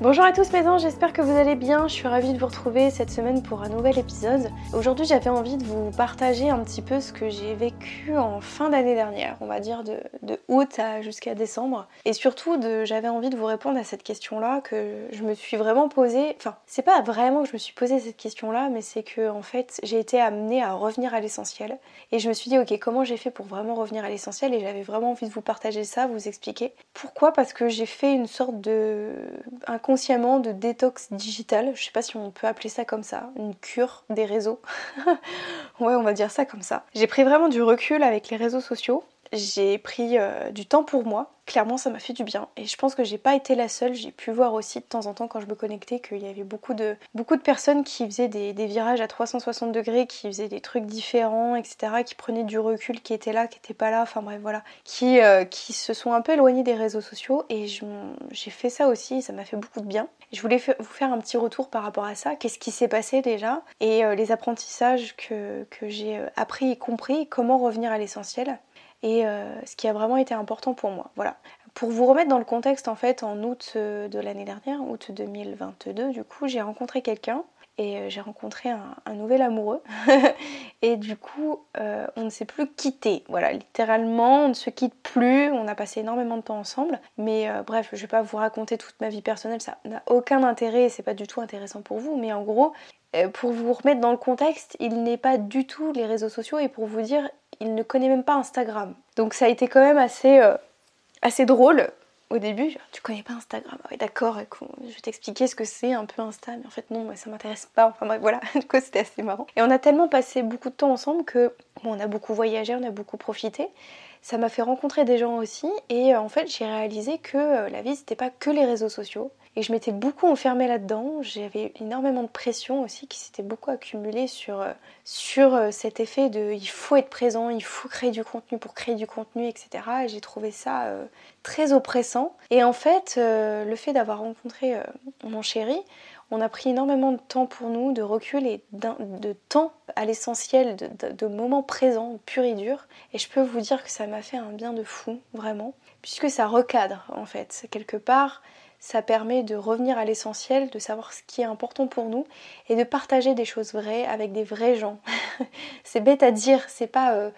Bonjour à tous mes j'espère que vous allez bien. Je suis ravie de vous retrouver cette semaine pour un nouvel épisode. Aujourd'hui j'avais envie de vous partager un petit peu ce que j'ai vécu en fin d'année dernière, on va dire de, août jusqu'à décembre. Et surtout j'avais envie de vous répondre à cette question-là que je me suis vraiment posée. Enfin, c'est pas vraiment que je me suis posé cette question-là, mais c'est que en fait j'ai été amenée à revenir à l'essentiel. Et je me suis dit ok comment j'ai fait pour vraiment revenir à l'essentiel? Et j'avais vraiment envie de vous partager ça, vous expliquer. Pourquoi? Parce que j'ai fait une sorte de consciemment de détox digital. Je sais pas si on peut appeler ça comme ça, une cure des réseaux. ouais, on va dire ça comme ça. J'ai pris vraiment du recul avec les réseaux sociaux. J'ai pris euh, du temps pour moi clairement ça m'a fait du bien. Et je pense que j'ai pas été la seule. J'ai pu voir aussi de temps en temps quand je me connectais qu'il y avait beaucoup de, beaucoup de personnes qui faisaient des, virages à 360 degrés qui faisaient des trucs différents etc qui prenaient du recul qui étaient là qui étaient pas là. Enfin bref voilà. Qui, euh, qui se sont un peu éloignés des réseaux sociaux. Et j'ai fait ça aussi ça m'a fait beaucoup de bien. Je voulais vous faire un petit retour par rapport à ça. Qu'est-ce qui s'est passé déjà? Et euh, les apprentissages que, que j'ai euh, appris et compris. Comment revenir à l'essentiel? Et euh, ce qui a vraiment été important pour moi. Voilà. Pour vous remettre dans le contexte, en fait, en août euh, de l'année dernière, août 2022, du coup, j'ai rencontré quelqu'un et euh, j'ai rencontré un, nouvel amoureux. Et du coup on ne s'est plus quitté voilà littéralement on ne se quitte plus. On a passé énormément de temps ensemble. Mais bref je vais pas vous raconter toute ma vie personnelle. Ça n'a aucun intérêt et c'est pas du tout intéressant pour vous. Mais en gros pour vous remettre dans le contexte il n'est pas du tout les réseaux sociaux. Et pour vous dire il ne connaît même pas Instagram. Donc ça a été quand même assez, euh, assez drôle au début. tu connais pas Instagram? Ah d'accord, je vais t'expliquer ce que c'est un peu Insta, mais en fait non, ça m'intéresse pas. Enfin bref, voilà, du coup c'était assez marrant. Et on a tellement passé beaucoup de temps ensemble que bon, on a beaucoup voyagé, on a beaucoup profité. Ça m'a fait rencontrer des gens aussi, et euh, en fait j'ai réalisé que euh, la vie c'était pas que les réseaux sociaux. Et je m'étais beaucoup enfermée là-dedans. J'avais énormément de pression aussi qui s'était beaucoup accumulée sur, euh, sur euh, cet effet de il faut être présent, il faut créer du contenu pour créer du contenu, etc. Et j'ai trouvé ça euh, très oppressant. Et en fait, le fait d'avoir rencontré mon chéri, on a pris énormément de temps pour nous, de recul et de temps à l'essentiel, de, moments présents, purs et durs. Et je peux vous dire que ça m'a fait un bien de fou, vraiment, puisque ça recadre en fait. Quelque part, ça permet de revenir à l'essentiel, de savoir ce qui est important pour nous et de partager des choses vraies avec des vrais gens. c'est bête à dire, c'est pas euh,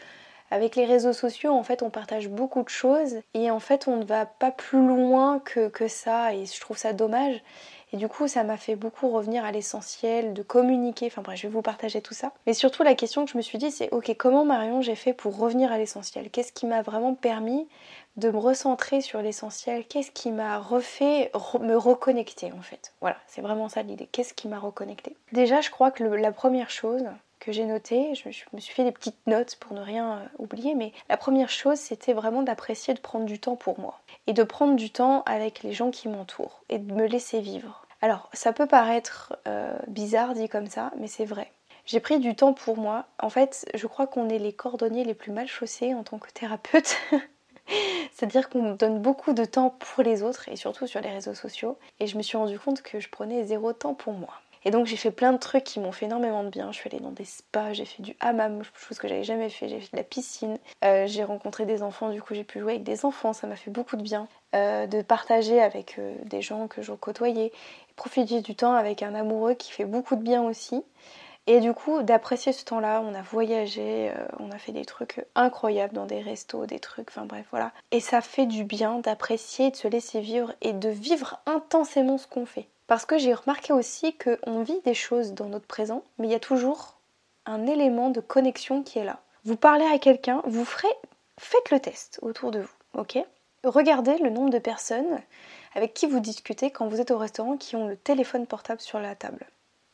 avec les réseaux sociaux en fait on partage beaucoup de choses et en fait on ne va pas plus loin que, que ça et je trouve ça dommage. Et du coup, ça m'a fait beaucoup revenir à l'essentiel, de communiquer. Enfin bref, je vais vous partager tout ça. Mais surtout, la question que je me suis dit, c'est ok, comment Marion j'ai fait pour revenir à l'essentiel? Qu'est-ce qui m'a vraiment permis de me recentrer sur l'essentiel? Qu'est-ce qui m'a refait me reconnecter en fait? Voilà, c'est vraiment ça l'idée. Qu'est-ce qui m'a reconnecté Déjà, je crois que la première chose que j'ai notée, je, me suis fait des petites notes pour ne rien euh, oublier, mais la première chose, c'était vraiment d'apprécier de prendre du temps pour moi et de prendre du temps avec les gens qui m'entourent et de me laisser vivre. Alors, ça peut paraître euh, bizarre dit comme ça, mais c'est vrai. J'ai pris du temps pour moi. En fait, je crois qu'on est les cordonniers les plus mal chaussés en tant que thérapeute. C'est-à-dire qu'on donne beaucoup de temps pour les autres et surtout sur les réseaux sociaux. Et je me suis rendu compte que je prenais zéro temps pour moi. Et donc j'ai fait plein de trucs qui m'ont fait énormément de bien. Je suis allée dans des spas, j'ai fait du hammam, chose que j'avais jamais fait. J'ai fait de la piscine. Euh, j'ai rencontré des enfants, du coup j'ai pu jouer avec des enfants, ça m'a fait beaucoup de bien. Euh, de partager avec euh, des gens que je côtoyais. Profiter du temps avec un amoureux qui fait beaucoup de bien aussi. Et du coup, d'apprécier ce temps-là, on a voyagé, on a fait des trucs incroyables dans des restos, des trucs, enfin bref, voilà. Et ça fait du bien d'apprécier, de se laisser vivre et de vivre intensément ce qu'on fait. Parce que j'ai remarqué aussi qu'on vit des choses dans notre présent, mais il y a toujours un élément de connexion qui est là. Vous parlez à quelqu'un, vous ferez, faites le test autour de vous, ok? Regardez le nombre de personnes avec qui vous discutez quand vous êtes au restaurant qui ont le téléphone portable sur la table,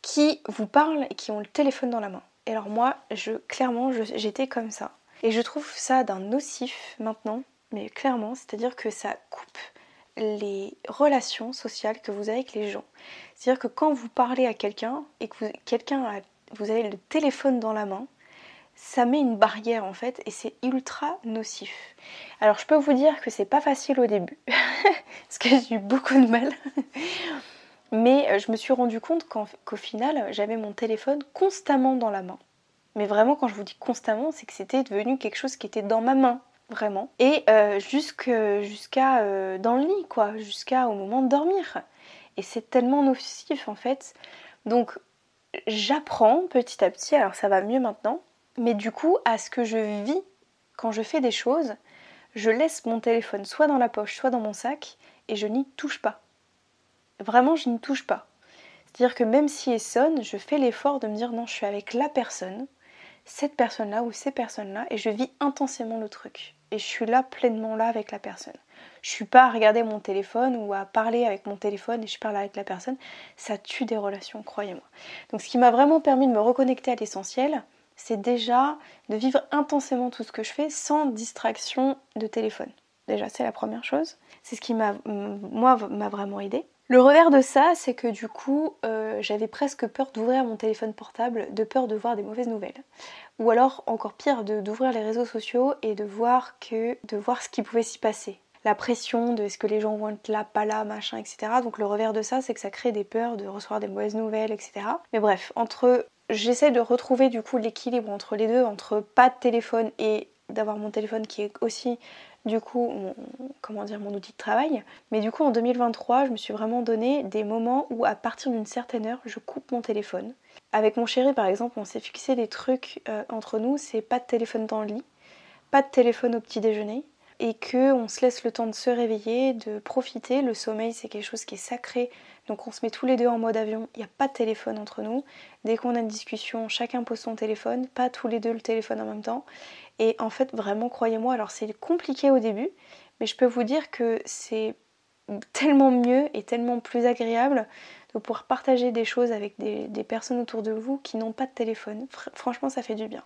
qui vous parlent et qui ont le téléphone dans la main. Et alors moi, je clairement, j'étais comme ça. Et je trouve ça d'un nocif maintenant, mais clairement, c'est-à-dire que ça coupe les relations sociales que vous avez avec les gens. C'est-à-dire que quand vous parlez à quelqu'un et que quelqu'un vous avez le téléphone dans la main, ça met une barrière en fait et c'est ultra nocif. Alors je peux vous dire que c'est pas facile au début parce que j'ai eu beaucoup de mal. Mais euh, je me suis rendu compte qu'au final j'avais mon téléphone constamment dans la main. Mais vraiment quand je vous dis constamment c'est que c'était devenu quelque chose qui était dans ma main vraiment. Et euh, jusqu'à euh, dans le lit quoi, jusqu'à au moment de dormir. Et c'est tellement nocif en fait. Donc j'apprends petit à petit, alors ça va mieux maintenant, mais du coup, à ce que je vis quand je fais des choses, je laisse mon téléphone soit dans la poche, soit dans mon sac, et je n'y touche pas. Vraiment, je n'y touche pas. C'est-à-dire que même si elle sonne, je fais l'effort de me dire non, je suis avec la personne, cette personne-là ou ces personnes-là, et je vis intensément le truc. Et je suis là pleinement là avec la personne. Je suis pas à regarder mon téléphone ou à parler avec mon téléphone et je parle avec la personne. Ça tue des relations, croyez-moi. Donc ce qui m'a vraiment permis de me reconnecter à l'essentiel, c'est déjà de vivre intensément tout ce que je fais sans distraction de téléphone. Déjà, c'est la première chose. C'est ce qui m'a, moi, m'a vraiment aidé. Le revers de ça, c'est que du coup, euh, j'avais presque peur d'ouvrir mon téléphone portable, de peur de voir des mauvaises nouvelles. Ou alors, encore pire, d'ouvrir les réseaux sociaux et de voir que, de voir ce qui pouvait s'y passer. La pression de est-ce que les gens vont être là, pas là, machin, etc. Donc le revers de ça, c'est que ça crée des peurs de recevoir des mauvaises nouvelles, etc. Mais bref, entre j'essaie de retrouver du coup l'équilibre entre les deux, entre pas de téléphone et d'avoir mon téléphone qui est aussi du coup mon, comment mon outil de travail. Mais du coup en 2023, je me suis vraiment donné des moments où à partir d'une certaine heure, je coupe mon téléphone. Avec mon chéri par exemple, on s'est fixé des trucs euh, entre nous, c'est pas de téléphone dans le lit, pas de téléphone au petit déjeuner, et que on se laisse le temps de se réveiller, de profiter. Le sommeil, c'est quelque chose qui est sacré. Donc on se met tous les deux en mode avion, il n'y a pas de téléphone entre nous. Dès qu'on a une discussion, chacun pose son téléphone, pas tous les deux le téléphone en même temps. Et en fait, vraiment, croyez-moi, alors c'est compliqué au début, mais je peux vous dire que c'est tellement mieux et tellement plus agréable de pouvoir partager des choses avec des, personnes autour de vous qui n'ont pas de téléphone. franchement, ça fait du bien.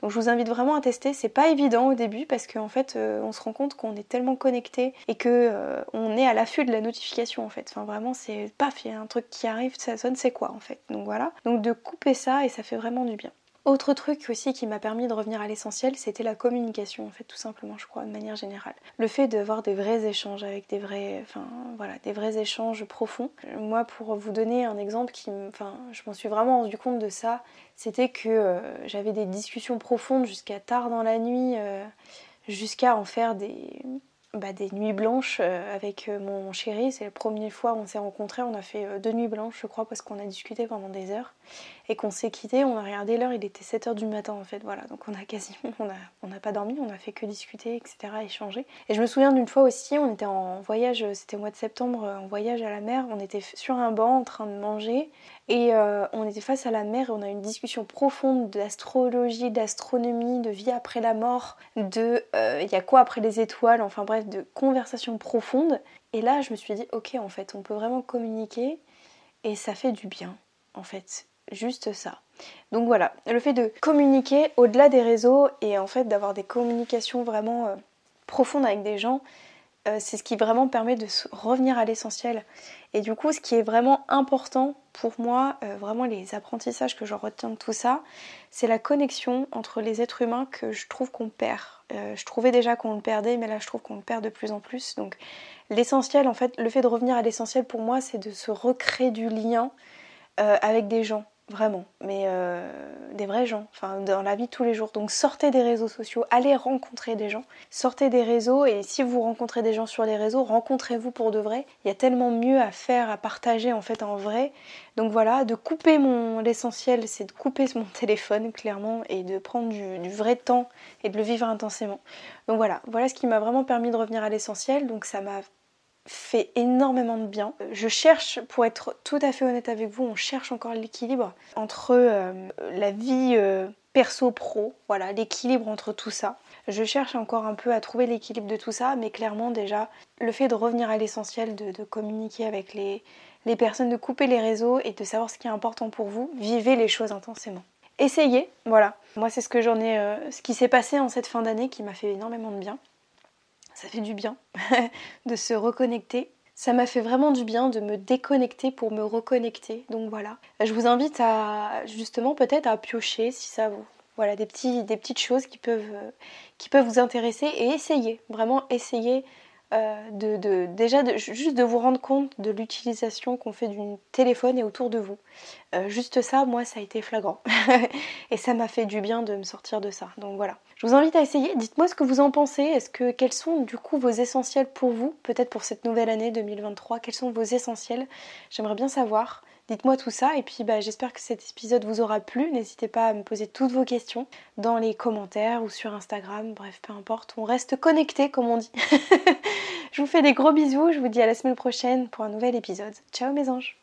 Donc je vous invite vraiment à tester. C'est pas évident au début parce qu'en fait, euh, on se rend compte qu'on est tellement connecté et que euh, est à l'affût de la notification en fait. Enfin vraiment, c'est paf, il y a un truc qui arrive, ça sonne, c'est quoi en fait? Donc voilà. Donc de couper ça et ça fait vraiment du bien. Autre truc aussi qui m'a permis de revenir à l'essentiel, c'était la communication, en fait, tout simplement, je crois, de manière générale. Le fait d'avoir des vrais échanges avec des vrais, enfin, voilà, des vrais échanges profonds. Moi, pour vous donner un exemple qui, enfin, je m'en suis vraiment rendu compte de ça, c'était que euh, j'avais des discussions profondes jusqu'à tard dans la nuit, euh, jusqu'à en faire des, bah, des nuits blanches euh, avec mon chéri. C'est la première fois où on s'est rencontrés. On a fait deux nuits blanches, je crois, parce qu'on a discuté pendant des heures et qu'on s'est quitté, on a regardé l'heure, il était 7h du matin en fait, voilà, donc on a quasiment, on n'a on a pas dormi, on a fait que discuter, etc., échanger. Et je me souviens d'une fois aussi, on était en voyage, c'était au mois de septembre, en voyage à la mer, on était sur un banc en train de manger, et euh, on était face à la mer et on a eu une discussion profonde d'astrologie, d'astronomie, de vie après la mort, de euh, il y a quoi après les étoiles, enfin bref, de conversations profondes. Et là, je me suis dit, ok, en fait, on peut vraiment communiquer et ça fait du bien, en fait juste ça. Donc voilà, le fait de communiquer au-delà des réseaux et en fait d'avoir des communications vraiment euh, profondes avec des gens, euh, c'est ce qui vraiment permet de revenir à l'essentiel. Et du coup, ce qui est vraiment important pour moi, euh, vraiment les apprentissages que je retiens de tout ça, c'est la connexion entre les êtres humains que je trouve qu'on perd. Je trouvais déjà qu'on le perdait, mais là je trouve qu'on le perd de plus en plus. Donc l'essentiel, en fait, le fait de revenir à l'essentiel pour moi, c'est de se recréer du lien avec des gens vraiment, mais euh, des vrais gens, enfin dans la vie tous les jours. Donc sortez des réseaux sociaux, allez rencontrer des gens, sortez des réseaux et si vous rencontrez des gens sur les réseaux, rencontrez-vous pour de vrai. Il y a tellement mieux à faire, à partager en fait en vrai. Donc voilà, de couper mon l'essentiel, c'est de couper mon téléphone clairement et de prendre du, du vrai temps et de le vivre intensément. Donc voilà, voilà ce qui m'a vraiment permis de revenir à l'essentiel. Donc ça m'a fait énormément de bien. Je cherche, pour être tout à fait honnête avec vous, on cherche encore l'équilibre entre euh, la vie euh, perso-pro, voilà, l'équilibre entre tout ça. Je cherche encore un peu à trouver l'équilibre de tout ça, mais clairement déjà, le fait de revenir à l'essentiel, de, communiquer avec les, les personnes, de couper les réseaux et de savoir ce qui est important pour vous, vivez les choses intensément. Essayez, voilà. Moi, c'est ce que j'en ai, euh, ce qui s'est passé en cette fin d'année qui m'a fait énormément de bien. Ça fait du bien de se reconnecter. Ça m'a fait vraiment du bien de me déconnecter pour me reconnecter. Donc voilà. Je vous invite à justement peut-être à piocher si ça vous. Voilà, des, des petites choses qui peuvent, qui peuvent vous intéresser et essayer, vraiment essayer euh, de, déjà juste de vous rendre compte de l'utilisation qu'on fait du téléphone et autour de vous. Euh, juste ça, moi, ça a été flagrant. et ça m'a fait du bien de me sortir de ça. Donc voilà. Je vous invite à essayer. Dites-moi ce que vous en pensez. Est-ce que quels sont du coup vos essentiels pour vous, peut-être pour cette nouvelle année 2023 Quels sont vos essentiels? J'aimerais bien savoir. Dites-moi tout ça et puis bah, j'espère que cet épisode vous aura plu. N'hésitez pas à me poser toutes vos questions dans les commentaires ou sur Instagram. Bref, peu importe, on reste connecté comme on dit. je vous fais des gros bisous. Je vous dis à la semaine prochaine pour un nouvel épisode. Ciao mes anges